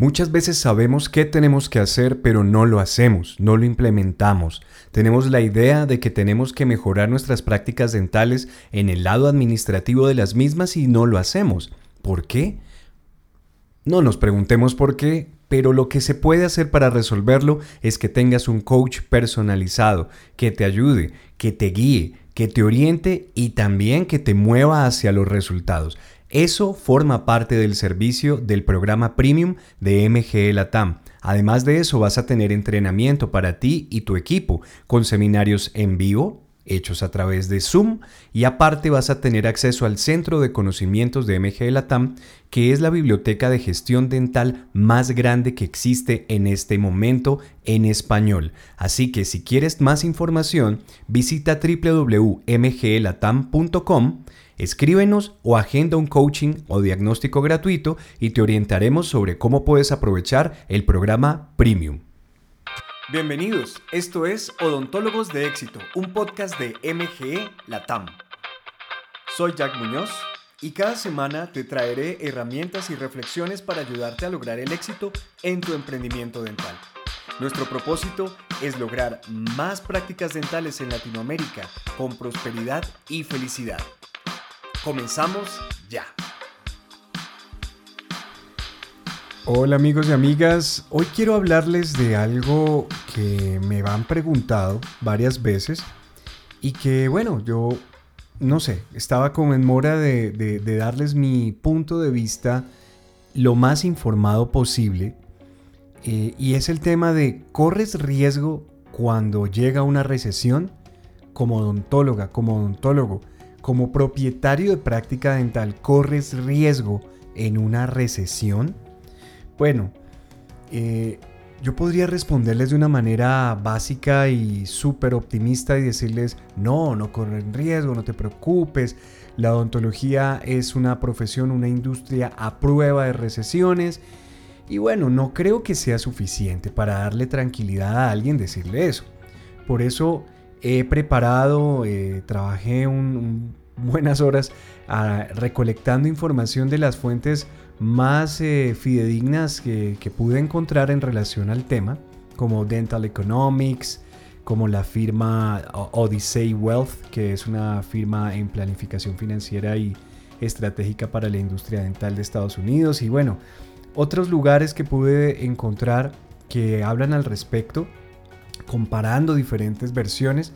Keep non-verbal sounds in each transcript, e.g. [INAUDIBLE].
Muchas veces sabemos qué tenemos que hacer, pero no lo hacemos, no lo implementamos. Tenemos la idea de que tenemos que mejorar nuestras prácticas dentales en el lado administrativo de las mismas y no lo hacemos. ¿Por qué? No nos preguntemos por qué, pero lo que se puede hacer para resolverlo es que tengas un coach personalizado que te ayude, que te guíe, que te oriente y también que te mueva hacia los resultados. Eso forma parte del servicio del programa Premium de MGE Latam. Además de eso, vas a tener entrenamiento para ti y tu equipo con seminarios en vivo hechos a través de Zoom y aparte vas a tener acceso al Centro de Conocimientos de MGE Latam, que es la biblioteca de gestión dental más grande que existe en este momento en español. Así que si quieres más información, visita www.mgelatam.com Escríbenos o agenda un coaching o diagnóstico gratuito y te orientaremos sobre cómo puedes aprovechar el programa Premium. Bienvenidos, esto es Odontólogos de Éxito, un podcast de MGE Latam. Soy Jack Muñoz y cada semana te traeré herramientas y reflexiones para ayudarte a lograr el éxito en tu emprendimiento dental. Nuestro propósito es lograr más prácticas dentales en Latinoamérica con prosperidad y felicidad. Comenzamos ya. Hola amigos y amigas, hoy quiero hablarles de algo que me han preguntado varias veces y que bueno, yo no sé, estaba como en mora de, darles mi punto de vista lo más informado posible eh, y es el tema de ¿corres riesgo cuando llega una recesión? Como odontóloga, como odontólogo, como propietario de práctica dental, ¿corres riesgo en una recesión? Bueno, eh, yo podría responderles de una manera básica y súper optimista y decirles, no, no corren riesgo, no te preocupes, la odontología es una profesión, una industria a prueba de recesiones. Y bueno, no creo que sea suficiente para darle tranquilidad a alguien decirle eso. Por eso he preparado, eh, trabajé un, buenas horas recolectando información de las fuentes más eh, fidedignas que, pude encontrar en relación al tema, como Dental Economics, como la firma Odyssey Wealth, que es una firma en planificación financiera y estratégica para la industria dental de Estados Unidos, y bueno, otros lugares que pude encontrar que hablan al respecto, comparando diferentes versiones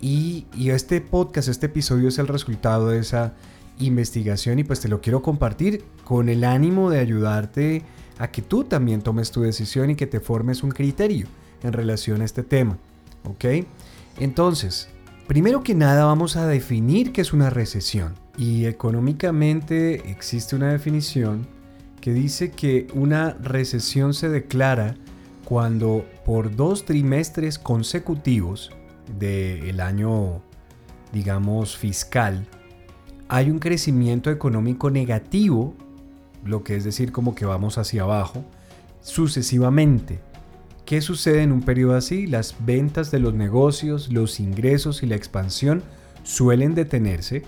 y, este podcast, este episodio es el resultado de esa investigación y pues te lo quiero compartir con el ánimo de ayudarte a que tú también tomes tu decisión y que te formes un criterio en relación a este tema. ¿Ok? Entonces, primero que nada vamos a definir qué es una recesión. Y económicamente existe una definición que dice que una recesión se declara cuando por dos trimestres consecutivos del año, digamos, fiscal, hay un crecimiento económico negativo, lo que es decir como que vamos hacia abajo, sucesivamente. ¿Qué sucede en un periodo así? Las ventas de los negocios, los ingresos y la expansión suelen detenerse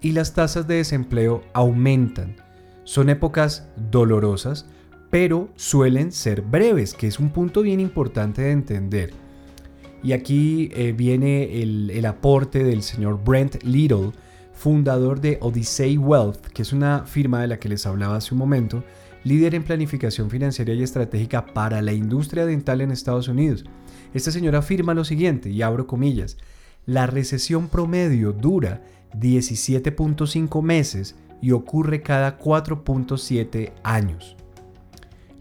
y las tasas de desempleo aumentan. Son épocas dolorosas, pero suelen ser breves, que es un punto bien importante de entender. Y aquí eh, viene el, aporte del señor Brent Little, fundador de Odyssey Wealth, que es una firma de la que les hablaba hace un momento, líder en planificación financiera y estratégica para la industria dental en Estados Unidos. Este señor afirma lo siguiente, y abro comillas, la recesión promedio dura 17.5 meses y ocurre cada 4.7 años.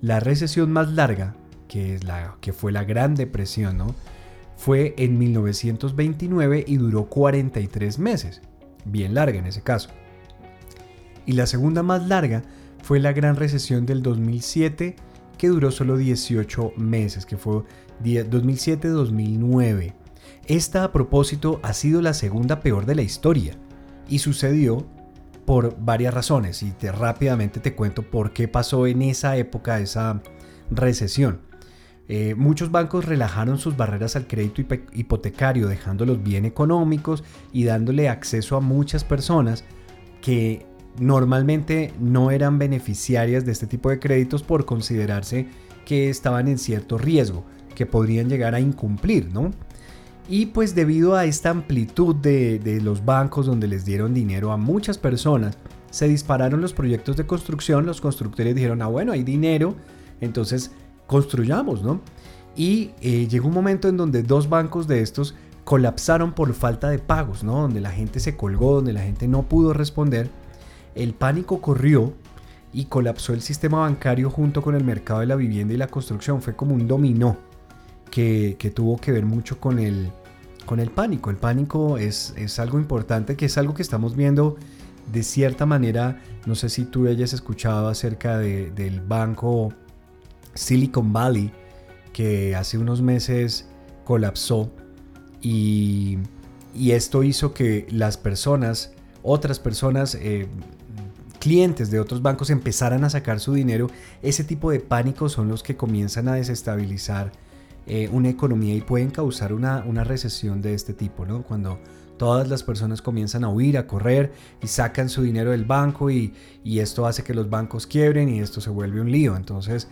La recesión más larga, que, es la, que fue la Gran Depresión, ¿no? fue en 1929 y duró 43 meses, bien larga en ese caso. Y la segunda más larga fue la gran recesión del 2007 que duró solo 18 meses, que fue 2007-2009. Esta a propósito ha sido la segunda peor de la historia y sucedió por varias razones y te, rápidamente te cuento por qué pasó en esa época esa recesión. Eh, muchos bancos relajaron sus barreras al crédito hipotecarios, dejándolos bien económicos y dándole acceso a muchas personas que normalmente no eran beneficiarias de este tipo de créditos por considerarse que estaban en cierto riesgo, que podrían llegar a incumplir, ¿no? Y pues debido a esta amplitud de, de los bancos donde les dieron dinero a muchas personas, se dispararon los proyectos de construcción, los constructores dijeron, ah bueno, hay dinero, entonces construyamos, ¿no? Y eh, llegó un momento en donde dos bancos de estos colapsaron por falta de pagos, ¿no? Donde la gente se colgó, donde la gente no pudo responder. El pánico corrió y colapsó el sistema bancario junto con el mercado de la vivienda y la construcción. Fue como un dominó que, tuvo que ver mucho con el, con el pánico. El pánico es, es algo importante, que es algo que estamos viendo de cierta manera. No sé si tú hayas escuchado acerca del banco Silicon Valley que hace unos meses colapsó y, esto hizo que las personas, otras personas, eh, clientes de otros bancos empezaran a sacar su dinero. Ese tipo de pánicos son los que comienzan a desestabilizar eh, una economía y pueden causar una, recesión de este tipo, ¿no? Cuando todas las personas comienzan a huir, a correr y sacan su dinero del banco y, y, esto hace que los bancos quiebren y esto se vuelve un lío. Entonces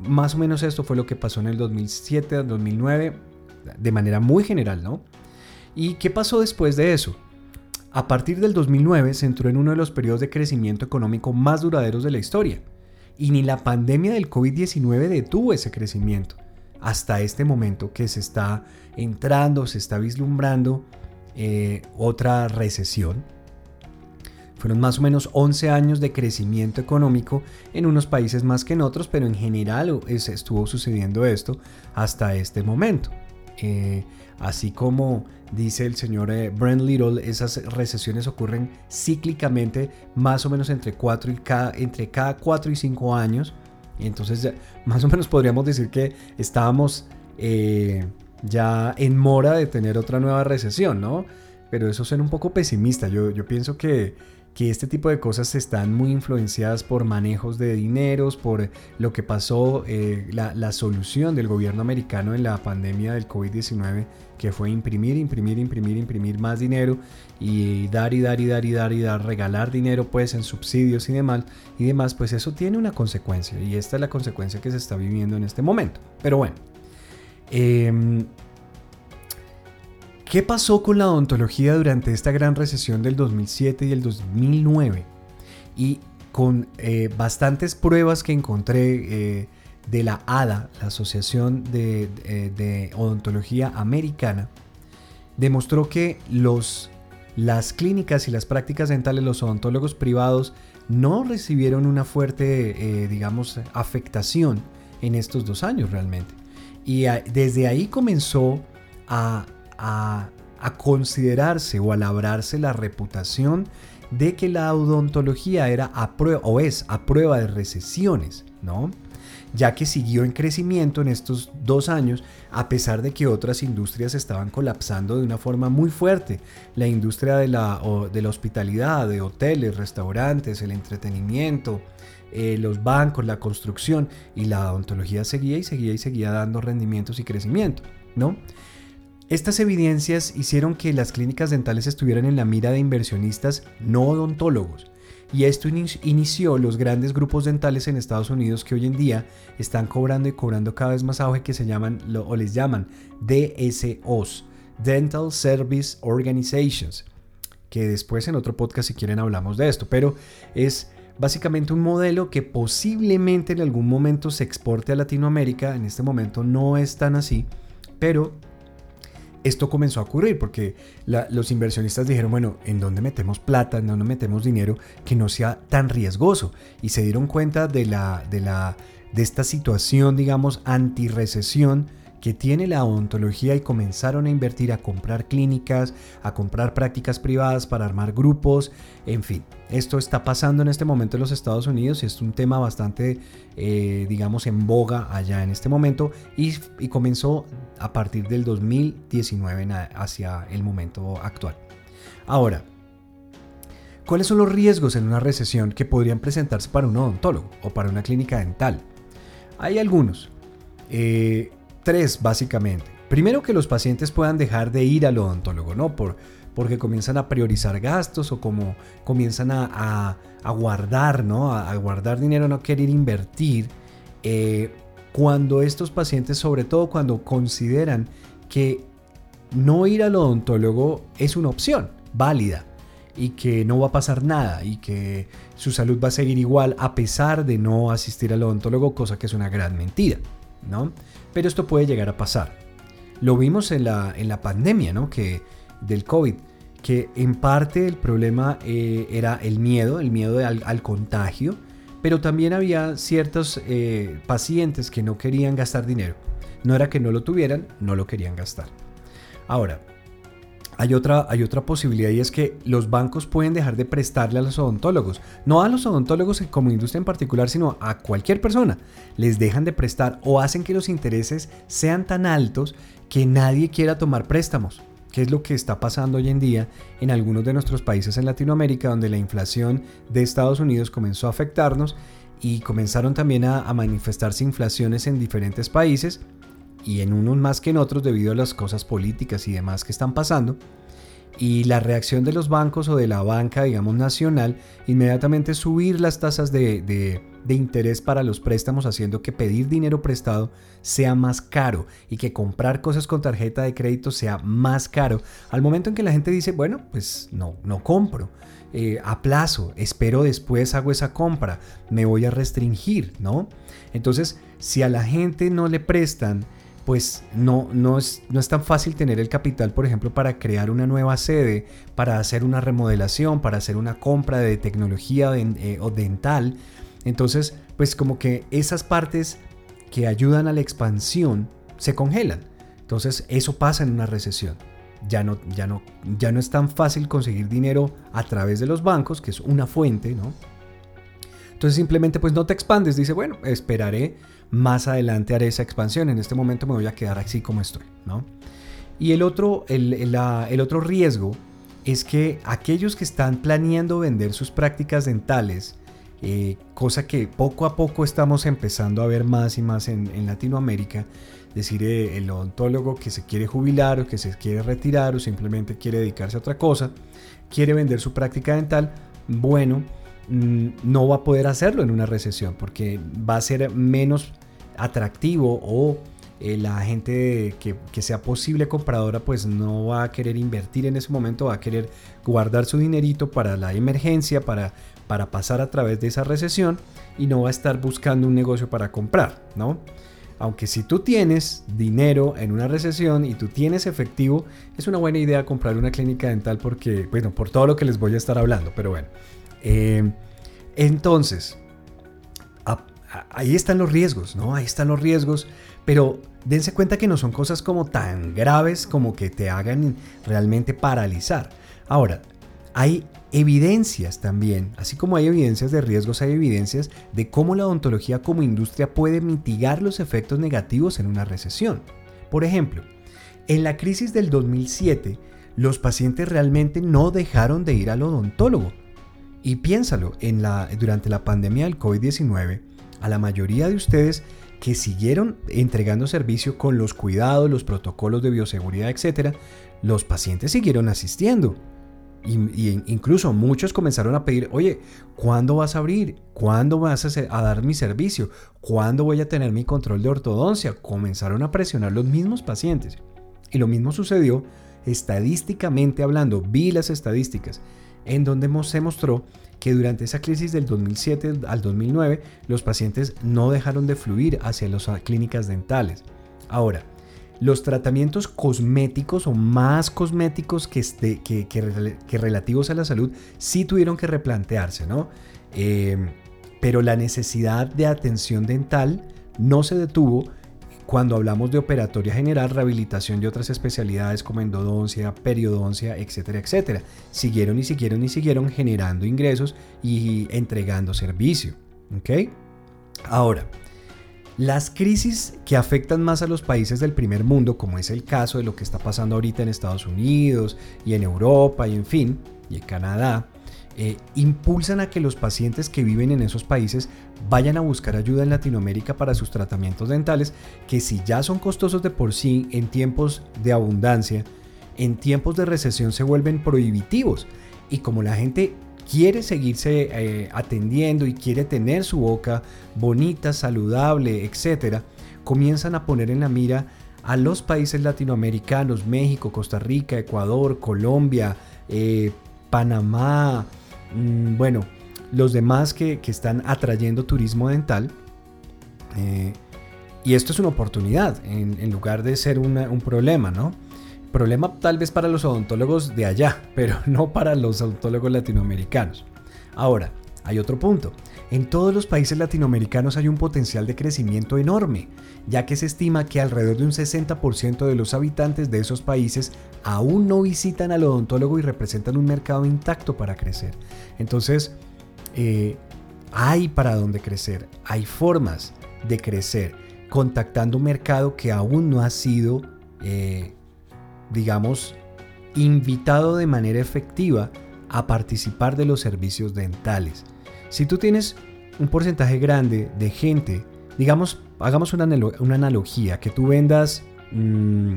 más o menos esto fue lo que pasó en el 2007, 2009, de manera muy general, ¿no? ¿Y qué pasó después de eso? A partir del 2009 se entró en uno de los periodos de crecimiento económico más duraderos de la historia. Y ni la pandemia del COVID-19 detuvo ese crecimiento. Hasta este momento que se está entrando, se está vislumbrando eh, otra recesión fueron más o menos 11 años de crecimiento económico en unos países más que en otros, pero en general estuvo sucediendo esto hasta este momento. Eh, así como dice el señor eh, Brent Little, esas recesiones ocurren cíclicamente más o menos entre, 4 y cada, entre cada 4 y 5 años. Entonces más o menos podríamos decir que estábamos eh, ya en mora de tener otra nueva recesión, ¿no? Pero eso suena un poco pesimista. Yo, yo pienso que que este tipo de cosas están muy influenciadas por manejos de dineros, por lo que pasó, eh, la, solución del gobierno americano en la pandemia del COVID-19, que fue imprimir, imprimir, imprimir, imprimir más dinero y dar y dar y dar y dar y dar, regalar dinero pues en subsidios y demás, y demás, pues eso tiene una consecuencia y esta es la consecuencia que se está viviendo en este momento. Pero bueno, eh, ¿Qué pasó con la odontología durante esta gran recesión del 2007 y el 2009? Y con eh, bastantes pruebas que encontré eh, de la ADA, la Asociación de, eh, de, Odontología Americana, demostró que los, las clínicas y las prácticas dentales, los odontólogos privados, no recibieron una fuerte, digamos, afectación en estos dos años realmente. Y desde ahí comenzó a a, considerarse o a labrarse la reputación de que la odontología era a prueba, o es a prueba de recesiones, ¿no? ya que siguió en crecimiento en estos dos años, a pesar de que otras industrias estaban colapsando de una forma muy fuerte. La industria de la, hospitalidad, de hoteles, restaurantes, el entretenimiento, eh, los bancos, la construcción, y la odontología seguía y seguía y seguía dando rendimientos y crecimiento, ¿no? Estas evidencias hicieron que las clínicas dentales estuvieran en la mira de inversionistas no odontólogos, y esto inició los grandes grupos dentales en Estados Unidos que hoy en día están cobrando y cobrando cada vez más auge que se llaman o les llaman DSOs, Dental Service Organizations, que después en otro podcast si quieren hablamos de esto, pero es básicamente un modelo que posiblemente en algún momento se exporte a Latinoamérica, en este momento no es tan así, pero esto comenzó a ocurrir porque los inversionistas dijeron, bueno, ¿en dónde metemos plata? ¿En dónde metemos dinero que no sea tan riesgoso? Y se dieron cuenta de, la, de, la, de esta situación, digamos, anti-recesión que tiene la odontología y comenzaron a invertir a comprar clínicas, a comprar prácticas privadas para armar grupos, en fin, esto está pasando en este momento en los Estados Unidos y es un tema bastante, eh, digamos, en boga allá en este momento y, comenzó a partir del 2019 hacia el momento actual. Ahora, ¿cuáles son los riesgos en una recesión que podrían presentarse para un odontólogo o para una clínica dental? Hay algunos. Eh, tres básicamente. Primero que los pacientes puedan dejar de ir al odontólogo, ¿no? Por, porque comienzan a priorizar gastos o como comienzan a, guardar, ¿no? A, guardar dinero, no querer invertir. Eh, cuando estos pacientes, sobre todo cuando consideran que no ir al odontólogo es una opción válida y que no va a pasar nada y que su salud va a seguir igual a pesar de no asistir al odontólogo, cosa que es una gran mentira, ¿no? Pero esto puede llegar a pasar. Lo vimos en la, en la pandemia, ¿no? Que del COVID, que en parte el problema eh, era el miedo, el miedo al, contagio, pero también había ciertos eh, pacientes que no querían gastar dinero. No era que no lo tuvieran, no lo querían gastar. Ahora, hay otra, posibilidad y es que los bancos pueden dejar de prestarle a los odontólogos. No a los odontólogos como industria en particular, sino a cualquier persona. Les dejan de prestar o hacen que los intereses sean tan altos que nadie quiera tomar préstamos. Que es lo que está pasando hoy en día en algunos de nuestros países en Latinoamérica, donde la inflación de Estados Unidos comenzó a afectarnos y comenzaron también a, a manifestarse inflaciones en diferentes países y en unos más que en otros debido a las cosas políticas y demás que están pasando. Y la reacción de los bancos o de la banca, digamos, nacional, inmediatamente subir las tasas de, de, interés para los préstamos, haciendo que pedir dinero prestado sea más caro y que comprar cosas con tarjeta de crédito sea más caro. Al momento en que la gente dice, bueno, pues no, no compro. Eh, a plazo, espero después hago esa compra, me voy a restringir, ¿no? Entonces, si a la gente no le prestan pues no, no, es, no es tan fácil tener el capital, por ejemplo, para crear una nueva sede, para hacer una remodelación, para hacer una compra de tecnología eh, o dental. Entonces, pues como que esas partes que ayudan a la expansión se congelan. Entonces, eso pasa en una recesión. Ya no, ya no, ya no es tan fácil conseguir dinero a través de los bancos, que es una fuente, ¿no? Entonces simplemente pues no te expandes, dice, bueno, esperaré más adelante haré esa expansión, en este momento me voy a quedar así como estoy, ¿no? Y el otro, el, otro riesgo es que aquellos que están planeando vender sus prácticas dentales, eh, cosa que poco a poco estamos empezando a ver más y más en, Latinoamérica, decir eh, el odontólogo que se quiere jubilar o que se quiere retirar o simplemente quiere dedicarse a otra cosa, quiere vender su práctica dental, bueno, no va a poder hacerlo en una recesión porque va a ser menos atractivo o eh, la gente que, sea posible compradora pues no va a querer invertir en ese momento, va a querer guardar su dinerito para la emergencia, para, para pasar a través de esa recesión y no va a estar buscando un negocio para comprar, ¿no? Aunque si tú tienes dinero en una recesión y tú tienes efectivo, es una buena idea comprar una clínica dental porque, bueno, por todo lo que les voy a estar hablando, pero bueno. Eh, entonces, ahí están los riesgos, ¿no? Ahí están los riesgos, pero dense cuenta que no son cosas como tan graves como que te hagan realmente paralizar. Ahora, hay evidencias también, así como hay evidencias de riesgos, hay evidencias de cómo la odontología como industria puede mitigar los efectos negativos en una recesión. Por ejemplo, en la crisis del 2007, los pacientes realmente no dejaron de ir al odontólogo y piénsalo, en la, durante la pandemia del COVID-19, a la mayoría de ustedes que siguieron entregando servicio con los cuidados, los protocolos de bioseguridad, etc., los pacientes siguieron asistiendo. Y, incluso muchos comenzaron a pedir, oye, ¿cuándo vas a abrir? ¿Cuándo vas a, a, dar mi servicio? ¿Cuándo voy a tener mi control de ortodoncia? Comenzaron a presionar los mismos pacientes. Y lo mismo sucedió estadísticamente hablando, vi las estadísticas en donde se mostró que durante esa crisis del 2007 al 2009 los pacientes no dejaron de fluir hacia las clínicas dentales. Ahora, los tratamientos cosméticos o más cosméticos que, este, que, relativos a la salud sí tuvieron que replantearse, ¿no? Eh, pero la necesidad de atención dental no se detuvo cuando hablamos de operatoria general, rehabilitación de otras especialidades como endodoncia, periodoncia, etcétera, etcétera, siguieron y siguieron y siguieron generando ingresos y entregando servicio. ¿Ok? Ahora, las crisis que afectan más a los países del primer mundo, como es el caso de lo que está pasando ahorita en Estados Unidos y en Europa y en fin, y en Canadá, eh, impulsan a que los pacientes que viven en esos países vayan a buscar ayuda en Latinoamérica para sus tratamientos dentales, que si ya son costosos de por sí en tiempos de abundancia, en tiempos de recesión se vuelven prohibitivos. Y como la gente quiere seguirse eh, atendiendo y quiere tener su boca bonita, saludable, etc., comienzan a poner en la mira a los países latinoamericanos, México, Costa Rica, Ecuador, Colombia, eh, Panamá, bueno, los demás que, están atrayendo turismo dental. Eh, y esto es una oportunidad en, lugar de ser un problema, ¿no? Problema tal vez para los odontólogos de allá, [LAUGHS] pero no para los odontólogos latinoamericanos. Ahora, hay otro punto. En todos los países latinoamericanos hay un potencial de crecimiento enorme, ya que se estima que alrededor de un 60% de los habitantes de esos países aún no visitan al odontólogo y representan un mercado intacto para crecer. Entonces, eh, hay para dónde crecer, hay formas de crecer, contactando un mercado que aún no ha sido eh, digamos, invitado de manera efectiva a participar de los servicios dentales. Si tú tienes un porcentaje grande de gente, digamos, hagamos una, analogía, que tú vendas, mm,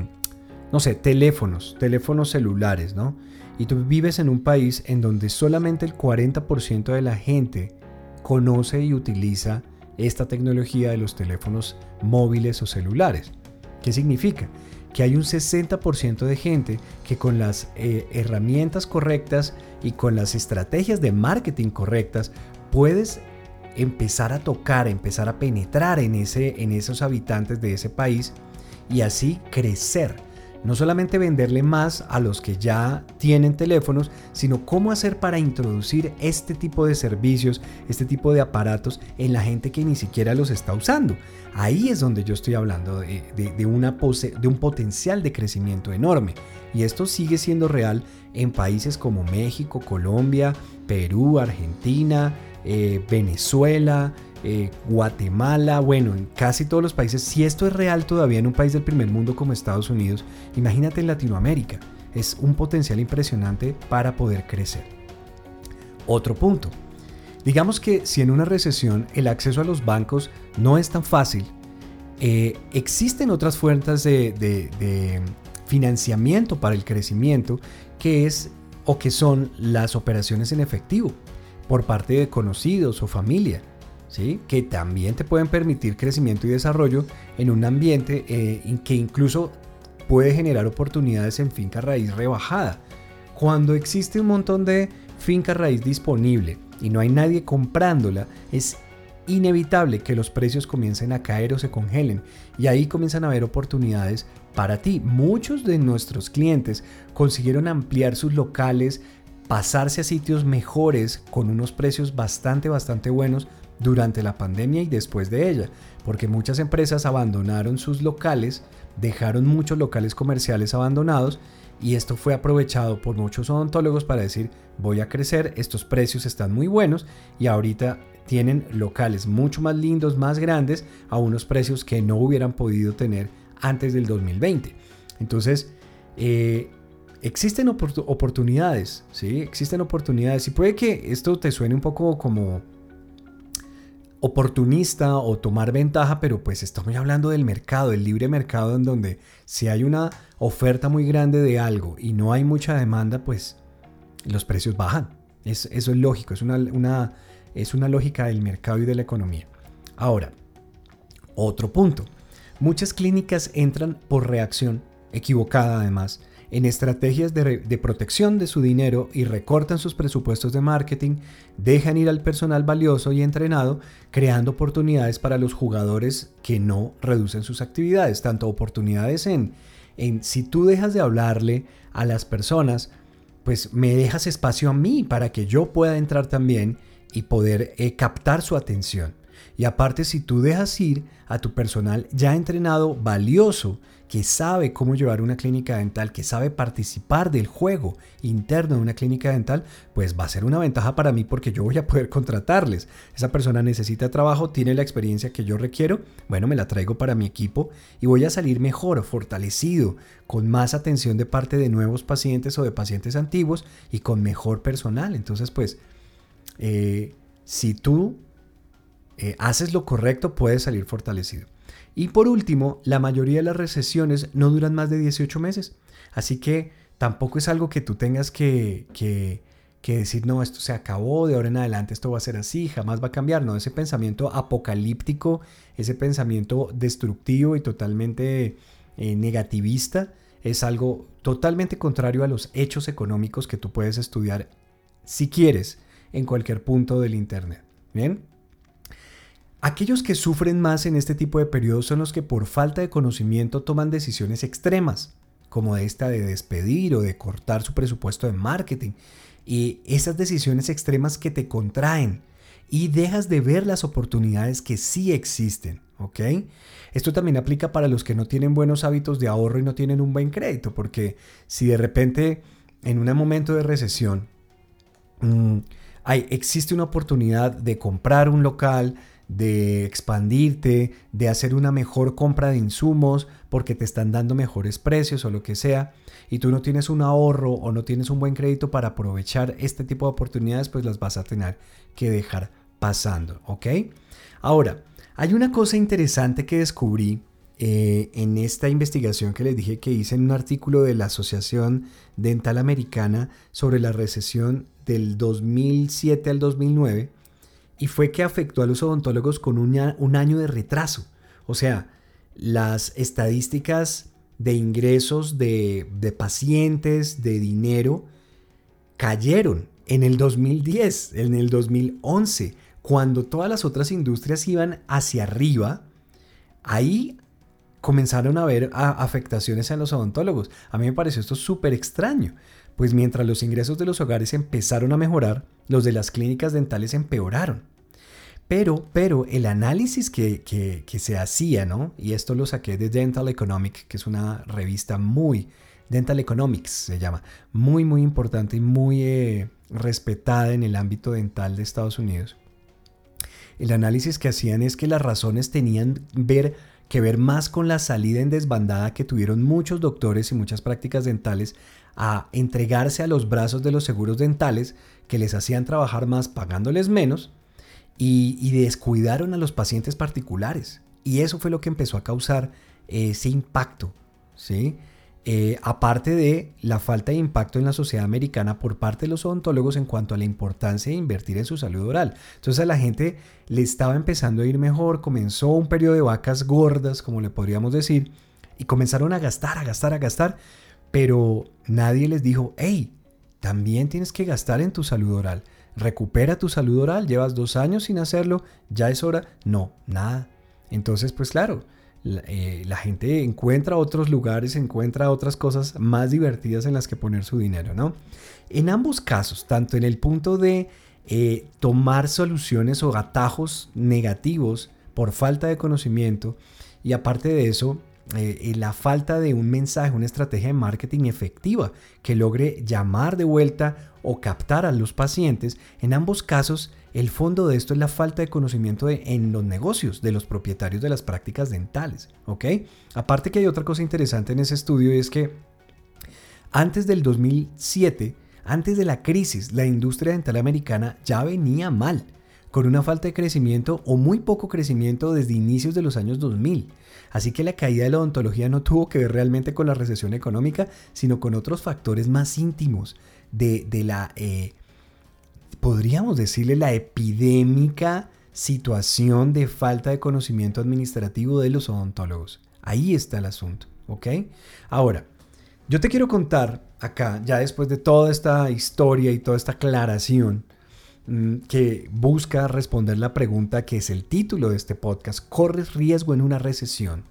no sé, teléfonos, teléfonos celulares, ¿no? Y tú vives en un país en donde solamente el 40% de la gente conoce y utiliza esta tecnología de los teléfonos móviles o celulares. ¿Qué significa? que hay un 60% de gente que con las eh, herramientas correctas y con las estrategias de marketing correctas puedes empezar a tocar, empezar a penetrar en, ese, en esos habitantes de ese país y así crecer no solamente venderle más a los que ya tienen teléfonos, sino cómo hacer para introducir este tipo de servicios, este tipo de aparatos en la gente que ni siquiera los está usando. Ahí es donde yo estoy hablando de, una de un potencial de crecimiento enorme. Y esto sigue siendo real en países como México, Colombia, Perú, Argentina, eh, Venezuela, eh, Guatemala, bueno, en casi todos los países, si esto es real todavía en un país del primer mundo como Estados Unidos, imagínate en Latinoamérica, es un potencial impresionante para poder crecer. Otro punto, digamos que si en una recesión el acceso a los bancos no es tan fácil, eh, existen otras fuentes de, de financiamiento para el crecimiento que es o que son las operaciones en efectivo por parte de conocidos o familia que también te pueden permitir crecimiento y desarrollo en un ambiente eh, que incluso puede generar oportunidades en finca raíz rebajada. Cuando existe un montón de finca raíz disponible y no hay nadie comprándola, es inevitable que los precios comiencen a caer o se congelen y ahí comienzan a haber oportunidades para ti. Muchos de nuestros clientes consiguieron ampliar sus locales, pasarse a sitios mejores con unos precios bastante, bastante buenos durante la pandemia y después de ella, porque muchas empresas abandonaron sus locales, dejaron muchos locales comerciales abandonados y esto fue aprovechado por muchos odontólogos para decir voy a crecer, estos precios están muy buenos y ahorita tienen locales mucho más lindos, más grandes, a unos precios que no hubieran podido tener antes del 2020. Entonces, eh, existen oportunidades, ¿sí? Existen oportunidades y puede que esto te suene un poco como oportunista o tomar ventaja, pero pues estamos hablando del mercado, el libre mercado en donde si hay una oferta muy grande de algo y no hay mucha demanda, pues los precios bajan. eso es lógico, es una, es una lógica del mercado y de la economía. Ahora, otro punto. Muchas clínicas entran por reacción, equivocada además, en estrategias de, protección de su dinero y recortan sus presupuestos de marketing, dejan ir al personal valioso y entrenado, creando oportunidades para los jugadores que no reducen sus actividades, tanto oportunidades en, en si tú dejas de hablarle a las personas, pues me dejas espacio a mí para que yo pueda entrar también y poder eh, captar su atención. Y aparte, si tú dejas ir a tu personal ya entrenado, valioso, que sabe cómo llevar una clínica dental, que sabe participar del juego interno de una clínica dental, pues va a ser una ventaja para mí porque yo voy a poder contratarles. Esa persona necesita trabajo, tiene la experiencia que yo requiero, bueno, me la traigo para mi equipo y voy a salir mejor, fortalecido, con más atención de parte de nuevos pacientes o de pacientes antiguos y con mejor personal. Entonces, pues, eh, si tú eh, haces lo correcto, puedes salir fortalecido. Y por último, la mayoría de las recesiones no duran más de 18 meses. Así que tampoco es algo que tú tengas que, que, que, decir, no, esto se acabó, de ahora en adelante esto va a ser así, jamás va a cambiar. No, ese pensamiento apocalíptico, ese pensamiento destructivo y totalmente eh, negativista es algo totalmente contrario a los hechos económicos que tú puedes estudiar si quieres en cualquier punto del Internet. Bien. Aquellos que sufren más en este tipo de periodos son los que por falta de conocimiento toman decisiones extremas, como esta de despedir o de cortar su presupuesto de marketing, y esas decisiones extremas que te contraen y dejas de ver las oportunidades que sí existen. Esto también aplica para los que no tienen buenos hábitos de ahorro y no tienen un buen crédito, porque si de repente en un momento de recesión mm, hay, existe una oportunidad de comprar un local, de expandirte, de hacer una mejor compra de insumos porque te están dando mejores precios o lo que sea, y tú no tienes un ahorro o no tienes un buen crédito para aprovechar este tipo de oportunidades, pues las vas a tener que dejar pasando, ¿ok? Ahora, hay una cosa interesante que descubrí eh, en esta investigación que les dije que hice en un artículo de la Asociación Dental Americana sobre la recesión del 2007 al 2009 y fue que afectó a los odontólogos con un, año de retraso. O sea, las estadísticas de ingresos de, de, pacientes, de dinero, cayeron en el 2010, en el 2011, cuando todas las otras industrias iban hacia arriba. Ahí comenzaron a haber afectaciones a los odontólogos. A mí me pareció esto súper extraño, pues mientras los ingresos de los hogares empezaron a mejorar, los de las clínicas dentales empeoraron. Pero, pero el análisis que, se hacía, ¿no? Y esto lo saqué de Dental Economic, que es una revista muy, Dental Economics se llama, muy, muy importante y muy eh, respetada en el ámbito dental de Estados Unidos. El análisis que hacían es que las razones tenían ver, que ver más con la salida en desbandada que tuvieron muchos doctores y muchas prácticas dentales a entregarse a los brazos de los seguros dentales que les hacían trabajar más pagándoles menos y, descuidaron a los pacientes particulares. Y eso fue lo que empezó a causar ese impacto, ¿sí? Eh, aparte de la falta de impacto en la sociedad americana por parte de los odontólogos en cuanto a la importancia de invertir en su salud oral. Entonces a la gente le estaba empezando a ir mejor, comenzó un periodo de vacas gordas, como le podríamos decir, y comenzaron a gastar, a gastar, a gastar, pero nadie les dijo, hey, también tienes que gastar en tu salud oral recupera tu salud oral, llevas dos años sin hacerlo, ya es hora. No, nada. Entonces, pues claro, eh, la, gente encuentra otros lugares, encuentra otras cosas más divertidas en las que poner su dinero, ¿no? En ambos casos, tanto en el punto de eh, tomar soluciones o atajos negativos por falta de conocimiento, y aparte de eso, eh, la falta de un mensaje, una estrategia de marketing efectiva que logre llamar de vuelta o captar a los pacientes, en ambos casos el fondo de esto es la falta de conocimiento en los negocios de los propietarios de las prácticas dentales. Aparte que hay otra cosa interesante en ese estudio y es que antes del 2007, antes de la crisis, la industria dental americana ya venía mal con una falta de crecimiento o muy poco crecimiento desde inicios de los años 2000. Así que la caída de la odontología no tuvo que ver realmente con la recesión económica, sino con otros factores más íntimos de, la, eh, podríamos decirle, la epidémica situación de falta de conocimiento administrativo de los odontólogos. Ahí está el asunto, ¿ok? Ahora, yo te quiero contar acá, ya después de toda esta historia y toda esta aclaración, que busca responder la pregunta que es el título de este podcast, ¿corres riesgo en una recesión?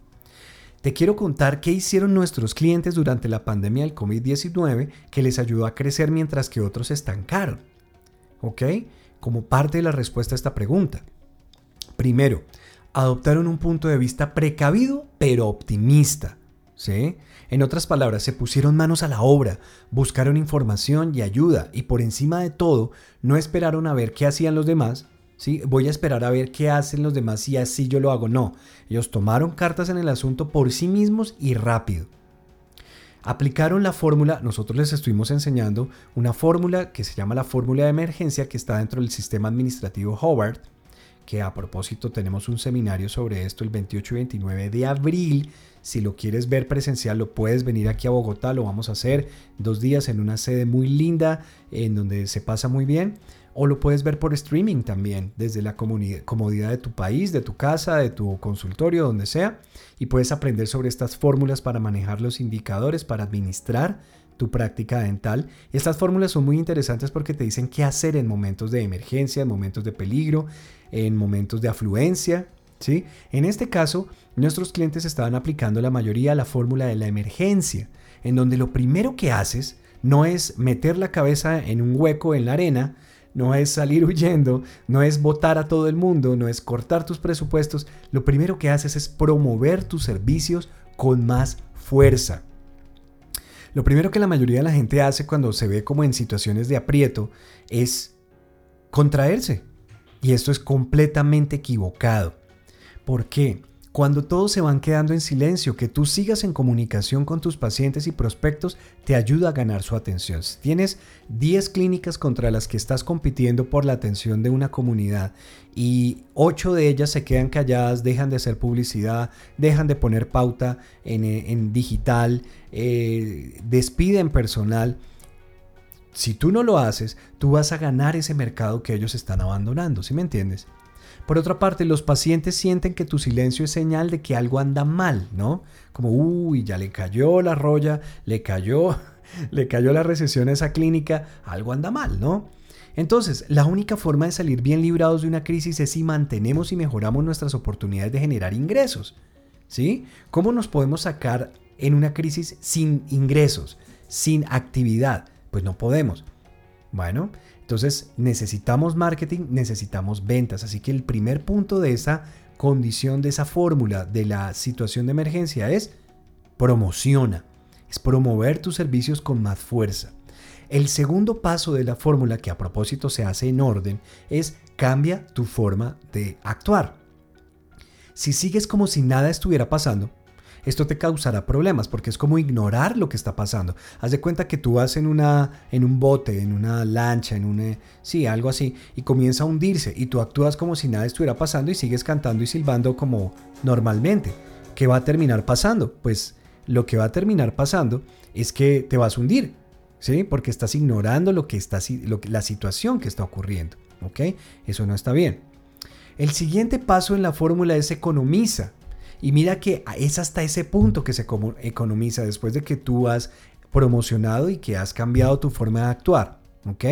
Te quiero contar qué hicieron nuestros clientes durante la pandemia del COVID-19 que les ayudó a crecer mientras que otros estancaron. ¿Ok? Como parte de la respuesta a esta pregunta. Primero, adoptaron un punto de vista precavido pero optimista. En otras palabras, se pusieron manos a la obra, buscaron información y ayuda y por encima de todo, no esperaron a ver qué hacían los demás. ¿sí? Voy a esperar a ver qué hacen los demás y así yo lo hago. No, ellos tomaron cartas en el asunto por sí mismos y rápido. Aplicaron la fórmula, nosotros les estuvimos enseñando una fórmula que se llama la fórmula de emergencia que está dentro del sistema administrativo Howard, que a propósito tenemos un seminario sobre esto el 28 y 29 de abril. Si lo quieres ver presencial, lo puedes venir aquí a Bogotá, lo vamos a hacer dos días en una sede muy linda, en donde se pasa muy bien. O lo puedes ver por streaming también, desde la comodidad de tu país, de tu casa, de tu consultorio, donde sea. Y puedes aprender sobre estas fórmulas para manejar los indicadores, para administrar tu práctica dental. Estas fórmulas son muy interesantes porque te dicen qué hacer en momentos de emergencia, en momentos de peligro, en momentos de afluencia. ¿sí? En este caso, nuestros clientes estaban aplicando la mayoría la fórmula de la emergencia, en donde lo primero que haces no es meter la cabeza en un hueco en la arena, no es salir [LAUGHS] huyendo, no es votar a todo el mundo, no es cortar tus presupuestos. Lo primero que haces es promover tus servicios con más fuerza. Lo primero que la mayoría de la gente hace cuando se ve como en situaciones de aprieto es contraerse. Y esto es completamente equivocado. ¿Por qué? Cuando todos se van quedando en silencio, que tú sigas en comunicación con tus pacientes y prospectos te ayuda a ganar su atención. Si tienes 10 clínicas contra las que estás compitiendo por la atención de una comunidad y 8 de ellas se quedan calladas, dejan de hacer publicidad, dejan de poner pauta en, eh, digital, eh, despiden personal, si tú no lo haces, tú vas a ganar ese mercado que ellos están abandonando, ¿sí me entiendes? Por otra parte, los pacientes sienten que tu silencio es señal de que algo anda mal, ¿no? Como, uy, ya le cayó la roya, le cayó, [LAUGHS] le cayó la recesión a esa clínica, algo anda mal, ¿no? Entonces, la única forma de salir bien librados de una crisis es si mantenemos y mejoramos nuestras oportunidades de generar ingresos. ¿Sí? ¿Cómo nos podemos sacar en una crisis sin ingresos, sin actividad? Pues no podemos. Bueno, entonces necesitamos marketing, necesitamos ventas. Así que el primer punto de esa condición, de esa fórmula de la situación de emergencia es promociona. Es promover tus servicios con más fuerza. El segundo paso de la fórmula, que a propósito se hace en orden, es cambia tu forma de actuar. Si sigues como si nada estuviera pasando, esto te causará problemas porque es como ignorar lo que está pasando. Haz de cuenta que tú vas en, una, en un bote, en una lancha, en un... Eh, sí, algo así, y comienza a hundirse y tú actúas como si nada estuviera pasando y sigues cantando y silbando como normalmente. ¿Qué va a terminar pasando? Pues lo que va a terminar pasando es que te vas a hundir, ¿sí? Porque estás ignorando lo que está, lo, la situación que está ocurriendo, ¿ok? Eso no está bien. El siguiente paso en la fórmula es economiza. Y mira que es hasta ese punto que se economiza después de que tú has promocionado y que has cambiado tu forma de actuar. ¿Ok?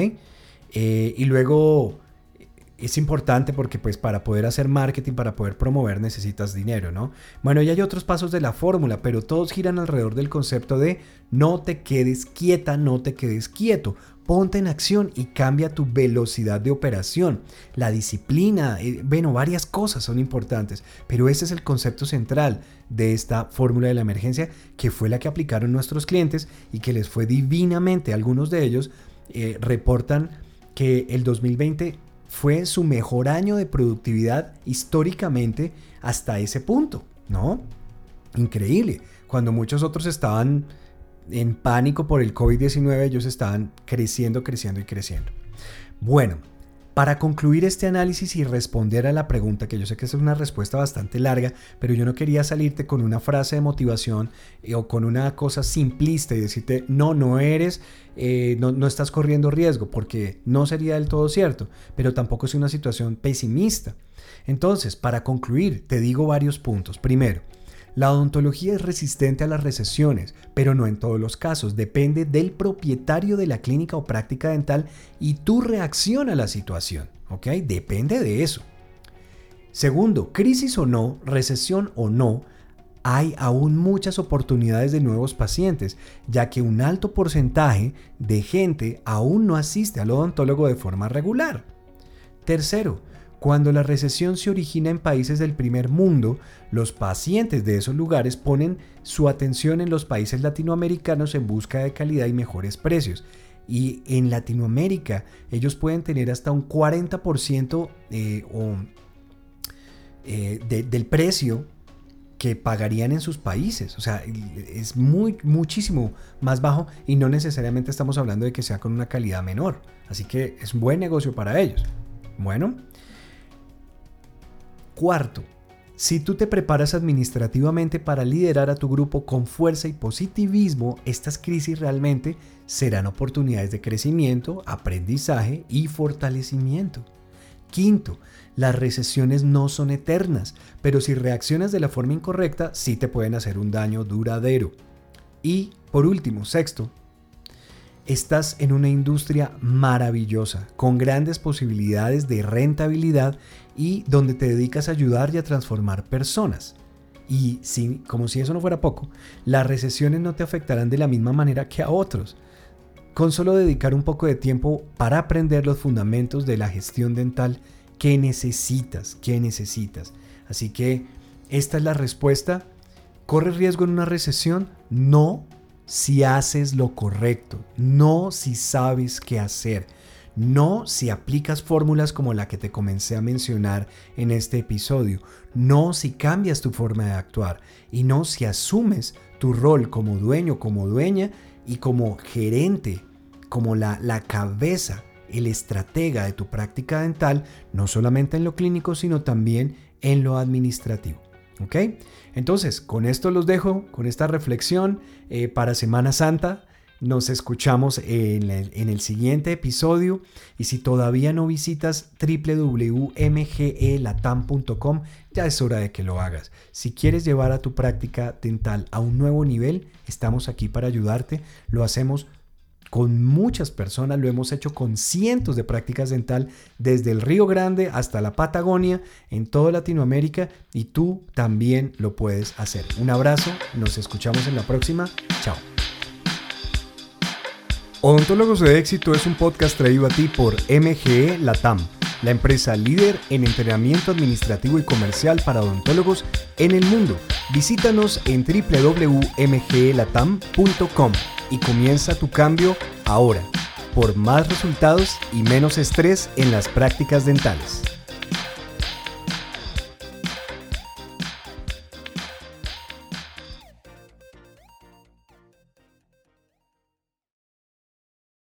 Eh, y luego es importante porque pues para poder hacer marketing, para poder promover necesitas dinero, ¿no? Bueno, y hay otros pasos de la fórmula, pero todos giran alrededor del concepto de no te quedes quieta, no te quedes quieto. Ponte en acción y cambia tu velocidad de operación. La disciplina, eh, bueno, varias cosas son importantes, pero ese es el concepto central de esta fórmula de la emergencia que fue la que aplicaron nuestros clientes y que les fue divinamente. Algunos de ellos eh, reportan que el 2020 fue su mejor año de productividad históricamente hasta ese punto, ¿no? Increíble. Cuando muchos otros estaban en pánico por el COVID-19, ellos estaban creciendo, creciendo y creciendo. Bueno, para concluir este análisis y responder a la pregunta, que yo sé que es una respuesta bastante larga, pero yo no quería salirte con una frase de motivación eh, o con una cosa simplista y decirte, no, no eres, eh, no, no estás corriendo riesgo, porque no sería del todo cierto, pero tampoco es una situación pesimista. Entonces, para concluir, te digo varios puntos. Primero, la odontología es resistente a las recesiones, pero no en todos los casos. Depende del propietario de la clínica o práctica dental y tu reacción a la situación. ¿Ok? Depende de eso. Segundo, crisis o no, recesión o no, hay aún muchas oportunidades de nuevos pacientes, ya que un alto porcentaje de gente aún no asiste al odontólogo de forma regular. Tercero, cuando la recesión se origina en países del primer mundo, los pacientes de esos lugares ponen su atención en los países latinoamericanos en busca de calidad y mejores precios. Y en Latinoamérica ellos pueden tener hasta un 40% eh, eh, del precio que pagarían en sus países. O sea, es muy, muchísimo más bajo y no necesariamente estamos hablando de que sea con una calidad menor. Así que es un buen negocio para ellos. Bueno, Cuarto, si tú te preparas administrativamente para liderar a tu grupo con fuerza y positivismo, estas crisis realmente serán oportunidades de crecimiento, aprendizaje y fortalecimiento. Quinto, las recesiones no son eternas, pero si reaccionas de la forma incorrecta, sí te pueden hacer un daño duradero. Y por último, sexto, estás en una industria maravillosa, con grandes posibilidades de rentabilidad y donde te dedicas a ayudar y a transformar personas. Y como si eso no fuera poco, las recesiones no te afectarán de la misma manera que a otros. Con solo dedicar un poco de tiempo para aprender los fundamentos de la gestión dental que necesitas, que necesitas. Así que esta es la respuesta. ¿Corres riesgo en una recesión? No, si haces lo correcto, no si sabes qué hacer, no si aplicas fórmulas como la que te comencé a mencionar en este episodio, no si cambias tu forma de actuar y no si asumes tu rol como dueño, como dueña y como gerente, como la, la cabeza, el estratega de tu práctica dental, no solamente en lo clínico, sino también en lo administrativo. ¿Ok? Entonces, con esto los dejo, con esta reflexión eh, para Semana Santa. Nos escuchamos en el, en el, siguiente episodio y si todavía no visitas www.mgelatam.com ya es hora de que lo hagas. Si quieres llevar a tu práctica dental a un nuevo nivel, estamos aquí para ayudarte. Lo hacemos con muchas personas, lo hemos hecho con cientos de prácticas dental desde el Río Grande hasta la Patagonia, en toda Latinoamérica y tú también lo puedes hacer. Un abrazo, nos escuchamos en la próxima, chao. Odontólogos de éxito es un podcast traído a ti por MGE Latam, la empresa líder en entrenamiento administrativo y comercial para odontólogos en el mundo. Visítanos en www.mgelatam.com y comienza tu cambio ahora, por más resultados y menos estrés en las prácticas dentales.